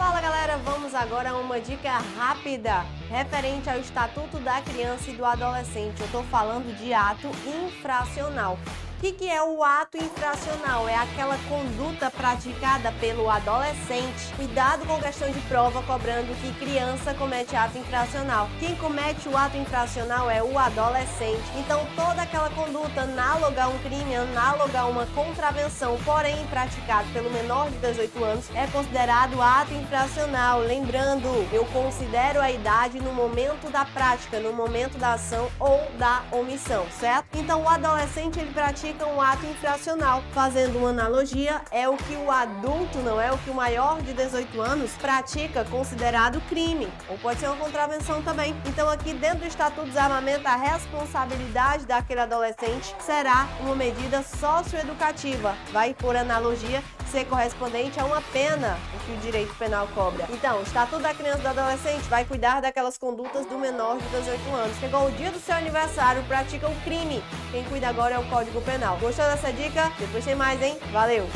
Fala galera, vamos agora a uma dica rápida referente ao Estatuto da Criança e do Adolescente. Eu estou falando de ato infracional. O que, que é o ato infracional? É aquela conduta praticada pelo adolescente. Cuidado com questão de prova cobrando que criança comete ato infracional. Quem comete o ato infracional é o adolescente. Então, toda aquela conduta análoga a um crime, análoga a uma contravenção, porém praticado pelo menor de 18 anos, é considerado ato infracional. Lembrando, eu considero a idade no momento da prática, no momento da ação ou da omissão, certo? Então, o adolescente ele pratica praticam um ato infracional. Fazendo uma analogia, é o que o adulto, não é o que o maior de 18 anos pratica considerado crime, ou pode ser uma contravenção também. Então aqui dentro do Estatuto do Desarmamento, a responsabilidade daquele adolescente será uma medida socioeducativa. Vai por analogia ser correspondente a uma pena o que o direito penal cobra. Então, o Estatuto da Criança e do Adolescente vai cuidar daquelas condutas do menor de 18 anos. Chegou o dia do seu aniversário, pratica um crime. Quem cuida agora é o Código Penal. Gostou dessa dica? Depois tem mais, hein? Valeu!